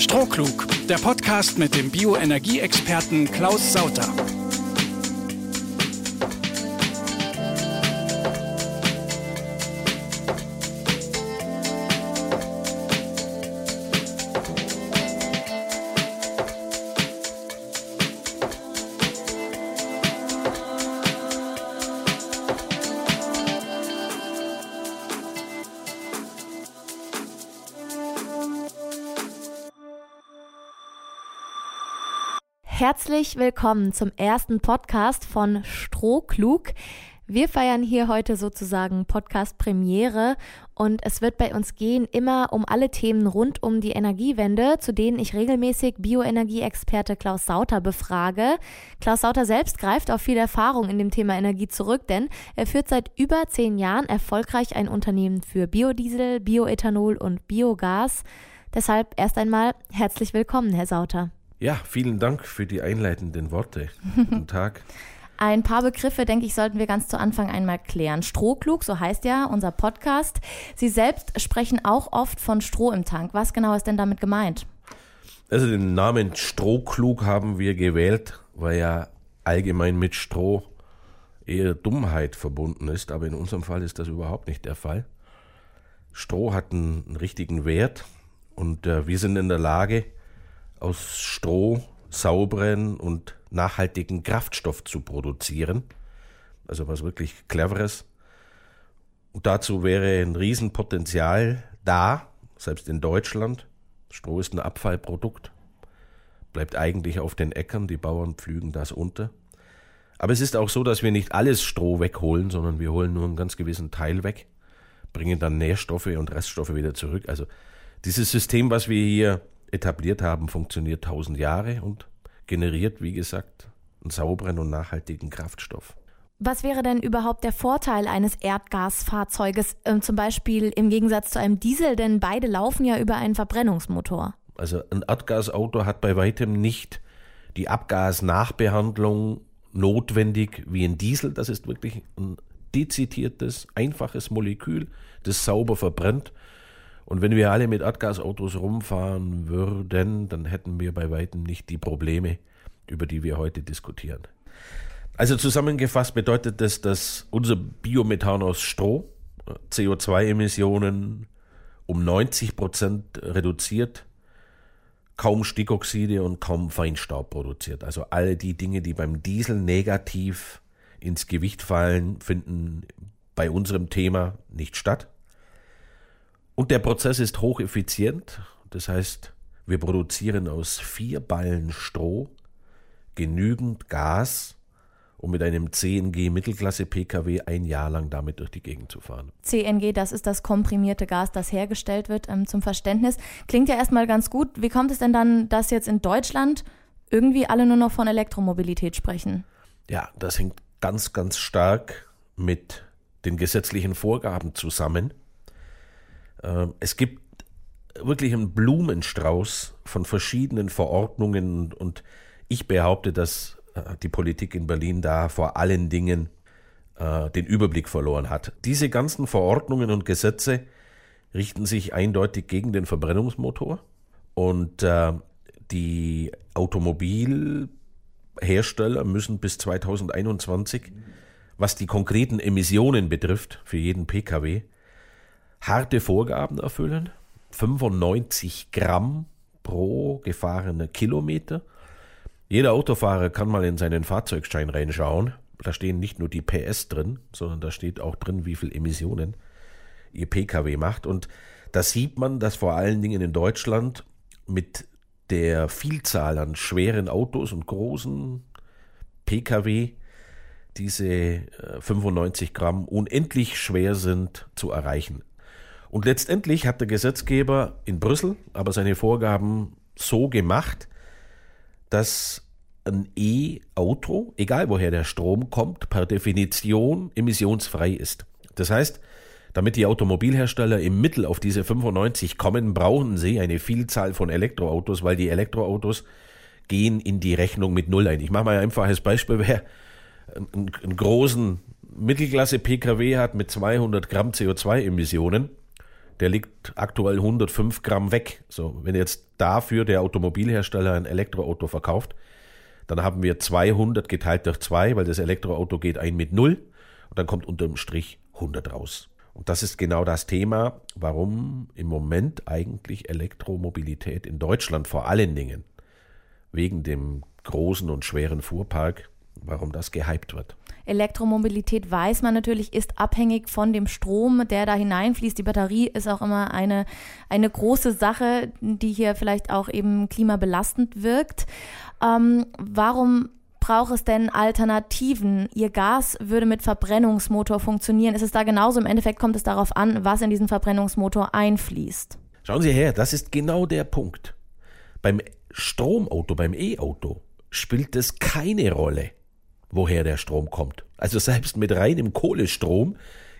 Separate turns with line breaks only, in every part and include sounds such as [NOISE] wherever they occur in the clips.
Strohklug, der Podcast mit dem Bioenergieexperten Klaus Sauter.
Herzlich willkommen zum ersten Podcast von Strohklug. Wir feiern hier heute sozusagen Podcast Premiere und es wird bei uns gehen immer um alle Themen rund um die Energiewende, zu denen ich regelmäßig Bioenergieexperte Klaus Sauter befrage. Klaus Sauter selbst greift auf viel Erfahrung in dem Thema Energie zurück, denn er führt seit über zehn Jahren erfolgreich ein Unternehmen für Biodiesel, Bioethanol und Biogas. Deshalb erst einmal herzlich willkommen, Herr Sauter.
Ja, vielen Dank für die einleitenden Worte. [LAUGHS] Guten Tag.
Ein paar Begriffe, denke ich, sollten wir ganz zu Anfang einmal klären. Strohklug, so heißt ja unser Podcast. Sie selbst sprechen auch oft von Stroh im Tank. Was genau ist denn damit gemeint?
Also den Namen Strohklug haben wir gewählt, weil ja allgemein mit Stroh eher Dummheit verbunden ist, aber in unserem Fall ist das überhaupt nicht der Fall. Stroh hat einen, einen richtigen Wert und äh, wir sind in der Lage, aus Stroh sauberen und nachhaltigen Kraftstoff zu produzieren. Also was wirklich cleveres. Und dazu wäre ein Riesenpotenzial da, selbst in Deutschland. Stroh ist ein Abfallprodukt, bleibt eigentlich auf den Äckern, die Bauern pflügen das unter. Aber es ist auch so, dass wir nicht alles Stroh wegholen, sondern wir holen nur einen ganz gewissen Teil weg, bringen dann Nährstoffe und Reststoffe wieder zurück. Also dieses System, was wir hier etabliert haben, funktioniert tausend Jahre und generiert, wie gesagt, einen sauberen und nachhaltigen Kraftstoff.
Was wäre denn überhaupt der Vorteil eines Erdgasfahrzeuges, äh, zum Beispiel im Gegensatz zu einem Diesel? Denn beide laufen ja über einen Verbrennungsmotor.
Also ein Erdgasauto hat bei weitem nicht die Abgasnachbehandlung notwendig wie ein Diesel. Das ist wirklich ein dezidiertes, einfaches Molekül, das sauber verbrennt und wenn wir alle mit Erdgasautos rumfahren würden, dann hätten wir bei weitem nicht die Probleme, über die wir heute diskutieren. Also zusammengefasst bedeutet das, dass unser Biomethan aus Stroh CO2-Emissionen um 90 Prozent reduziert, kaum Stickoxide und kaum Feinstaub produziert. Also alle die Dinge, die beim Diesel negativ ins Gewicht fallen, finden bei unserem Thema nicht statt. Und der Prozess ist hocheffizient. Das heißt, wir produzieren aus vier Ballen Stroh genügend Gas, um mit einem CNG Mittelklasse Pkw ein Jahr lang damit durch die Gegend zu fahren.
CNG, das ist das komprimierte Gas, das hergestellt wird, ähm, zum Verständnis. Klingt ja erstmal ganz gut. Wie kommt es denn dann, dass jetzt in Deutschland irgendwie alle nur noch von Elektromobilität sprechen?
Ja, das hängt ganz, ganz stark mit den gesetzlichen Vorgaben zusammen. Ähm, es gibt wirklich einen Blumenstrauß von verschiedenen Verordnungen und ich behaupte, dass äh, die Politik in Berlin da vor allen Dingen äh, den Überblick verloren hat. Diese ganzen Verordnungen und Gesetze richten sich eindeutig gegen den Verbrennungsmotor und äh, die Automobilhersteller müssen bis 2021, was die konkreten Emissionen betrifft, für jeden Pkw, harte Vorgaben erfüllen. 95 Gramm pro gefahrener Kilometer. Jeder Autofahrer kann mal in seinen Fahrzeugschein reinschauen. Da stehen nicht nur die PS drin, sondern da steht auch drin, wie viel Emissionen ihr Pkw macht. Und da sieht man, dass vor allen Dingen in Deutschland mit der Vielzahl an schweren Autos und großen Pkw diese 95 äh, Gramm unendlich schwer sind zu erreichen. Und letztendlich hat der Gesetzgeber in Brüssel aber seine Vorgaben so gemacht, dass ein E-Auto, egal woher der Strom kommt, per Definition emissionsfrei ist. Das heißt, damit die Automobilhersteller im Mittel auf diese 95 kommen, brauchen sie eine Vielzahl von Elektroautos, weil die Elektroautos gehen in die Rechnung mit Null ein. Ich mache mal ein einfaches Beispiel. Wer einen, großen Mittelklasse-Pkw hat mit 200 Gramm CO2-Emissionen, der liegt aktuell 105 Gramm weg. So, wenn jetzt dafür der Automobilhersteller ein Elektroauto verkauft, dann haben wir 200 geteilt durch 2, weil das Elektroauto geht ein mit 0 und dann kommt unterm Strich 100 raus. Und das ist genau das Thema, warum im Moment eigentlich Elektromobilität in Deutschland vor allen Dingen wegen dem großen und schweren Fuhrpark, warum das gehypt wird.
Elektromobilität weiß man natürlich, ist abhängig von dem Strom, der da hineinfließt. Die Batterie ist auch immer eine, eine große Sache, die hier vielleicht auch eben klimabelastend wirkt. Ähm, warum braucht es denn Alternativen? Ihr Gas würde mit Verbrennungsmotor funktionieren. Ist es da genauso? Im Endeffekt kommt es darauf an, was in diesen Verbrennungsmotor einfließt.
Schauen Sie her, das ist genau der Punkt. Beim Stromauto, beim E-Auto spielt es keine Rolle, woher der Strom kommt. Also selbst mit reinem Kohlestrom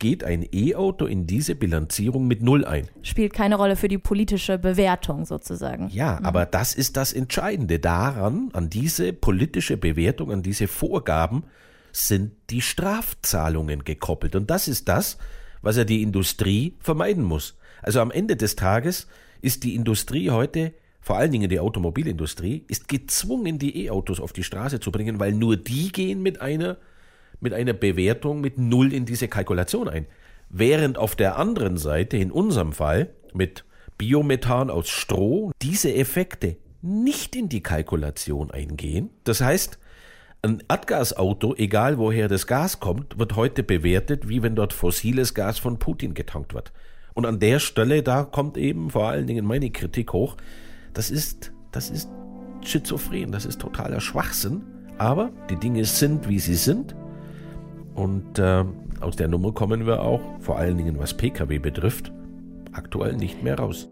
geht ein E-Auto in diese Bilanzierung mit Null ein.
Spielt keine Rolle für die politische Bewertung sozusagen.
Ja, mhm. aber das ist das Entscheidende. Daran, an diese politische Bewertung, an diese Vorgaben sind die Strafzahlungen gekoppelt. Und das ist das, was ja die Industrie vermeiden muss. Also am Ende des Tages ist die Industrie heute vor allen Dingen die Automobilindustrie, ist gezwungen, die E-Autos auf die Straße zu bringen, weil nur die gehen mit einer, mit einer Bewertung mit Null in diese Kalkulation ein. Während auf der anderen Seite, in unserem Fall, mit Biomethan aus Stroh, diese Effekte nicht in die Kalkulation eingehen. Das heißt, ein Erdgasauto, egal woher das Gas kommt, wird heute bewertet, wie wenn dort fossiles Gas von Putin getankt wird. Und an der Stelle, da kommt eben vor allen Dingen meine Kritik hoch, das ist, das ist schizophren, das ist totaler Schwachsinn. Aber die Dinge sind, wie sie sind. Und äh, aus der Nummer kommen wir auch, vor allen Dingen was Pkw betrifft, aktuell nicht mehr raus.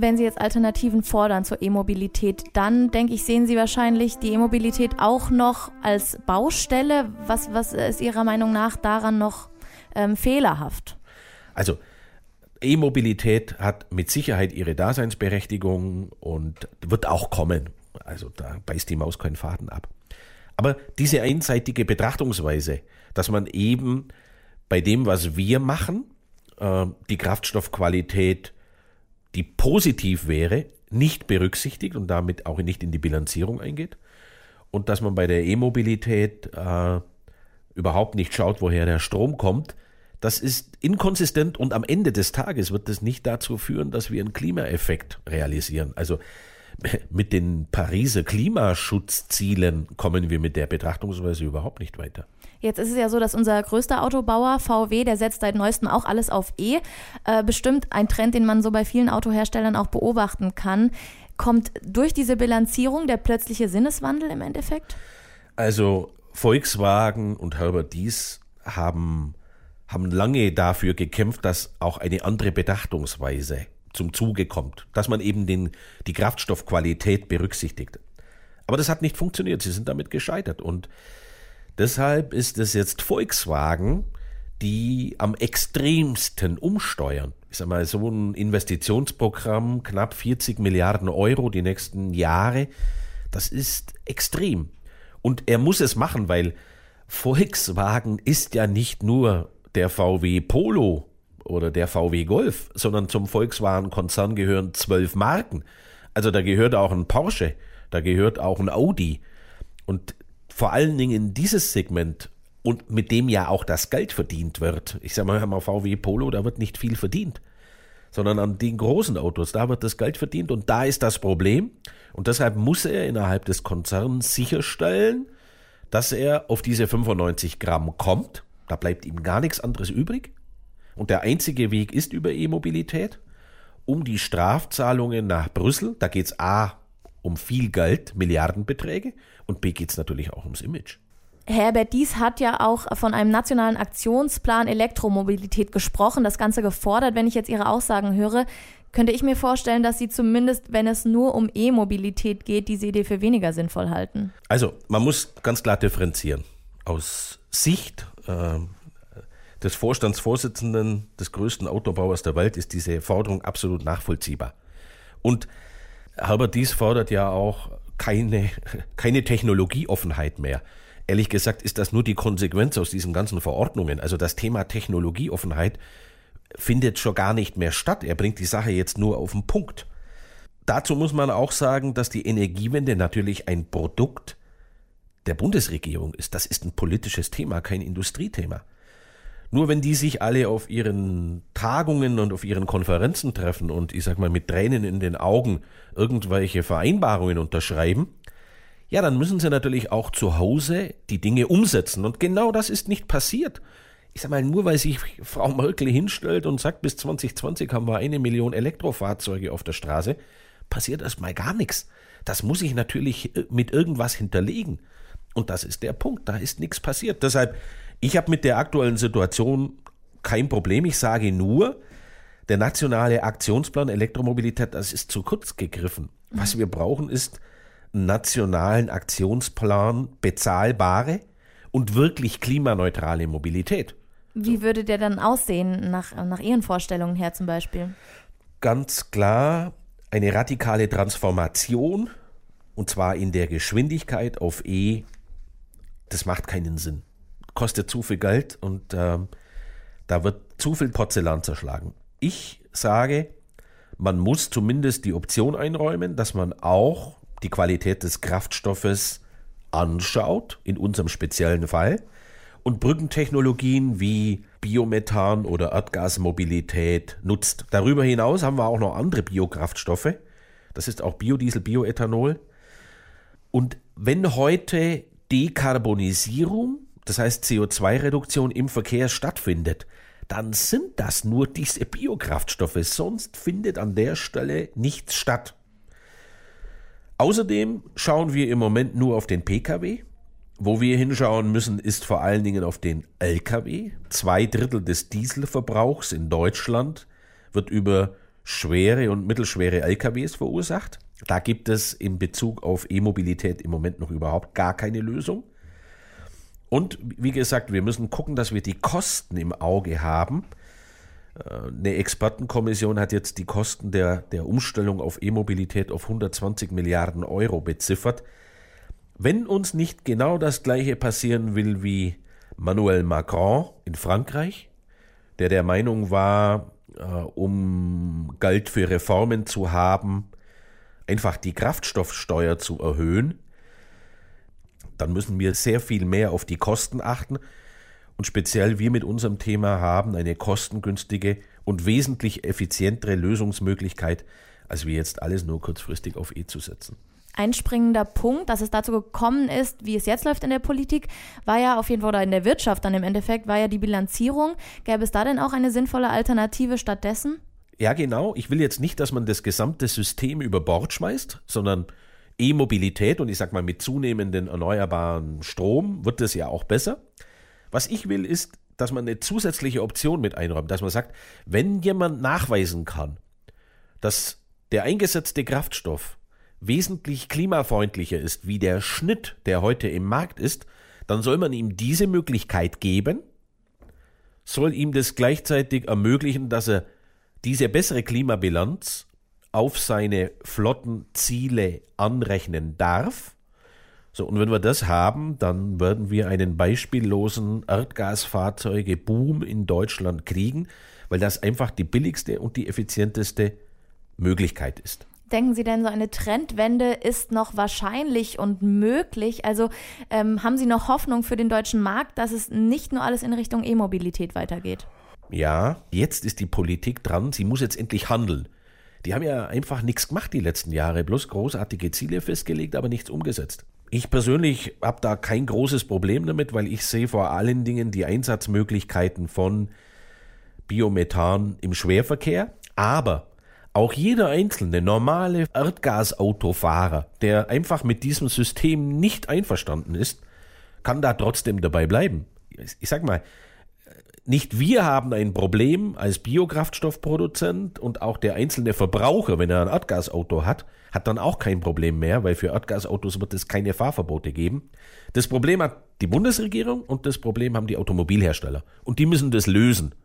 Wenn Sie jetzt Alternativen fordern zur E-Mobilität, dann denke ich, sehen Sie wahrscheinlich die E-Mobilität auch noch als Baustelle. Was, was ist Ihrer Meinung nach daran noch ähm, fehlerhaft?
Also E-Mobilität hat mit Sicherheit ihre Daseinsberechtigung und wird auch kommen. Also da beißt die Maus keinen Faden ab. Aber diese einseitige Betrachtungsweise, dass man eben bei dem, was wir machen, äh, die Kraftstoffqualität die positiv wäre, nicht berücksichtigt und damit auch nicht in die Bilanzierung eingeht. Und dass man bei der E-Mobilität äh, überhaupt nicht schaut, woher der Strom kommt, das ist inkonsistent und am Ende des Tages wird das nicht dazu führen, dass wir einen Klimaeffekt realisieren. Also [LAUGHS] mit den Pariser Klimaschutzzielen kommen wir mit der Betrachtungsweise überhaupt nicht weiter.
Jetzt ist es ja so, dass unser größter Autobauer VW, der setzt seit neuestem auch alles auf E. Äh, bestimmt ein Trend, den man so bei vielen Autoherstellern auch beobachten kann. Kommt durch diese Bilanzierung der plötzliche Sinneswandel im Endeffekt?
Also Volkswagen und Herbert Dies haben, haben lange dafür gekämpft, dass auch eine andere Bedachtungsweise zum Zuge kommt, dass man eben den, die Kraftstoffqualität berücksichtigt. Aber das hat nicht funktioniert. Sie sind damit gescheitert. Und Deshalb ist es jetzt Volkswagen, die am extremsten umsteuern. Ich sag mal, so ein Investitionsprogramm, knapp 40 Milliarden Euro die nächsten Jahre, das ist extrem. Und er muss es machen, weil Volkswagen ist ja nicht nur der VW Polo oder der VW Golf, sondern zum Volkswagen-Konzern gehören zwölf Marken. Also da gehört auch ein Porsche, da gehört auch ein Audi. Und vor allen Dingen in dieses Segment und mit dem ja auch das Geld verdient wird. Ich sage mal, mal VW Polo, da wird nicht viel verdient, sondern an den großen Autos, da wird das Geld verdient und da ist das Problem. Und deshalb muss er innerhalb des Konzerns sicherstellen, dass er auf diese 95 Gramm kommt. Da bleibt ihm gar nichts anderes übrig. Und der einzige Weg ist über E-Mobilität, um die Strafzahlungen nach Brüssel, da geht es A um viel Geld, Milliardenbeträge und B geht es natürlich auch ums Image.
Herbert Dies hat ja auch von einem nationalen Aktionsplan Elektromobilität gesprochen, das Ganze gefordert. Wenn ich jetzt Ihre Aussagen höre, könnte ich mir vorstellen, dass Sie zumindest, wenn es nur um E-Mobilität geht, diese Idee für weniger sinnvoll halten.
Also, man muss ganz klar differenzieren. Aus Sicht äh, des Vorstandsvorsitzenden des größten Autobauers der Welt ist diese Forderung absolut nachvollziehbar. Und Herbert Dies fordert ja auch keine, keine Technologieoffenheit mehr. Ehrlich gesagt ist das nur die Konsequenz aus diesen ganzen Verordnungen. Also das Thema Technologieoffenheit findet schon gar nicht mehr statt. Er bringt die Sache jetzt nur auf den Punkt. Dazu muss man auch sagen, dass die Energiewende natürlich ein Produkt der Bundesregierung ist. Das ist ein politisches Thema, kein Industriethema. Nur wenn die sich alle auf ihren Tagungen und auf ihren Konferenzen treffen und ich sag mal mit Tränen in den Augen irgendwelche Vereinbarungen unterschreiben, ja, dann müssen sie natürlich auch zu Hause die Dinge umsetzen. Und genau das ist nicht passiert. Ich sag mal, nur weil sich Frau Merkel hinstellt und sagt, bis 2020 haben wir eine Million Elektrofahrzeuge auf der Straße, passiert erstmal gar nichts. Das muss ich natürlich äh, mit irgendwas hinterlegen. Und das ist der Punkt. Da ist nichts passiert. Deshalb ich habe mit der aktuellen Situation kein Problem. Ich sage nur, der nationale Aktionsplan Elektromobilität, das ist zu kurz gegriffen. Was wir brauchen, ist einen nationalen Aktionsplan, bezahlbare und wirklich klimaneutrale Mobilität.
Wie würde der dann aussehen, nach, nach Ihren Vorstellungen her zum Beispiel?
Ganz klar eine radikale Transformation, und zwar in der Geschwindigkeit auf E. Das macht keinen Sinn kostet zu viel Geld und ähm, da wird zu viel Porzellan zerschlagen. Ich sage, man muss zumindest die Option einräumen, dass man auch die Qualität des Kraftstoffes anschaut, in unserem speziellen Fall, und Brückentechnologien wie Biomethan oder Erdgasmobilität nutzt. Darüber hinaus haben wir auch noch andere Biokraftstoffe. Das ist auch Biodiesel, Bioethanol. Und wenn heute Dekarbonisierung das heißt CO2-Reduktion im Verkehr stattfindet, dann sind das nur diese Biokraftstoffe, sonst findet an der Stelle nichts statt. Außerdem schauen wir im Moment nur auf den Pkw. Wo wir hinschauen müssen, ist vor allen Dingen auf den Lkw. Zwei Drittel des Dieselverbrauchs in Deutschland wird über schwere und mittelschwere Lkws verursacht. Da gibt es in Bezug auf E-Mobilität im Moment noch überhaupt gar keine Lösung. Und wie gesagt, wir müssen gucken, dass wir die Kosten im Auge haben. Äh, eine Expertenkommission hat jetzt die Kosten der, der Umstellung auf E-Mobilität auf 120 Milliarden Euro beziffert. Wenn uns nicht genau das gleiche passieren will wie Manuel Macron in Frankreich, der der Meinung war, äh, um Geld für Reformen zu haben, einfach die Kraftstoffsteuer zu erhöhen, dann müssen wir sehr viel mehr auf die Kosten achten. Und speziell wir mit unserem Thema haben eine kostengünstige und wesentlich effizientere Lösungsmöglichkeit, als wir jetzt alles nur kurzfristig auf E zu setzen.
Einspringender Punkt, dass es dazu gekommen ist, wie es jetzt läuft in der Politik, war ja auf jeden Fall, oder in der Wirtschaft dann im Endeffekt, war ja die Bilanzierung. Gäbe es da denn auch eine sinnvolle Alternative stattdessen?
Ja, genau. Ich will jetzt nicht, dass man das gesamte System über Bord schmeißt, sondern E-Mobilität und ich sag mal mit zunehmendem erneuerbaren Strom wird es ja auch besser. Was ich will, ist, dass man eine zusätzliche Option mit einräumt, dass man sagt, wenn jemand nachweisen kann, dass der eingesetzte Kraftstoff wesentlich klimafreundlicher ist wie der Schnitt, der heute im Markt ist, dann soll man ihm diese Möglichkeit geben, soll ihm das gleichzeitig ermöglichen, dass er diese bessere Klimabilanz auf seine Flottenziele anrechnen darf. So, und wenn wir das haben, dann werden wir einen beispiellosen Erdgasfahrzeuge-Boom in Deutschland kriegen, weil das einfach die billigste und die effizienteste Möglichkeit ist.
Denken Sie denn, so eine Trendwende ist noch wahrscheinlich und möglich? Also ähm, haben Sie noch Hoffnung für den deutschen Markt, dass es nicht nur alles in Richtung E-Mobilität weitergeht?
Ja, jetzt ist die Politik dran. Sie muss jetzt endlich handeln. Die haben ja einfach nichts gemacht die letzten Jahre, bloß großartige Ziele festgelegt, aber nichts umgesetzt. Ich persönlich habe da kein großes Problem damit, weil ich sehe vor allen Dingen die Einsatzmöglichkeiten von Biomethan im Schwerverkehr, aber auch jeder einzelne normale Erdgasautofahrer, der einfach mit diesem System nicht einverstanden ist, kann da trotzdem dabei bleiben. Ich sag mal, nicht wir haben ein Problem als Biokraftstoffproduzent und auch der einzelne Verbraucher, wenn er ein Erdgasauto hat, hat dann auch kein Problem mehr, weil für Erdgasautos wird es keine Fahrverbote geben. Das Problem hat die Bundesregierung und das Problem haben die Automobilhersteller. Und die müssen das lösen.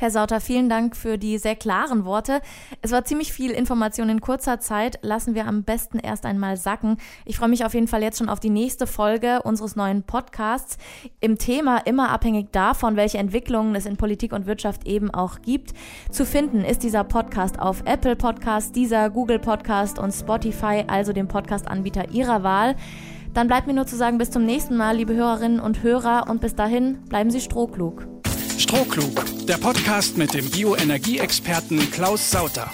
Herr Sauter, vielen Dank für die sehr klaren Worte. Es war ziemlich viel Information in kurzer Zeit. Lassen wir am besten erst einmal sacken. Ich freue mich auf jeden Fall jetzt schon auf die nächste Folge unseres neuen Podcasts. Im Thema immer abhängig davon, welche Entwicklungen es in Politik und Wirtschaft eben auch gibt. Zu finden ist dieser Podcast auf Apple Podcast, dieser Google Podcast und Spotify, also dem Podcast-Anbieter Ihrer Wahl. Dann bleibt mir nur zu sagen, bis zum nächsten Mal, liebe Hörerinnen und Hörer, und bis dahin bleiben Sie strohklug.
Strohklug, der Podcast mit dem Bioenergieexperten Klaus Sauter.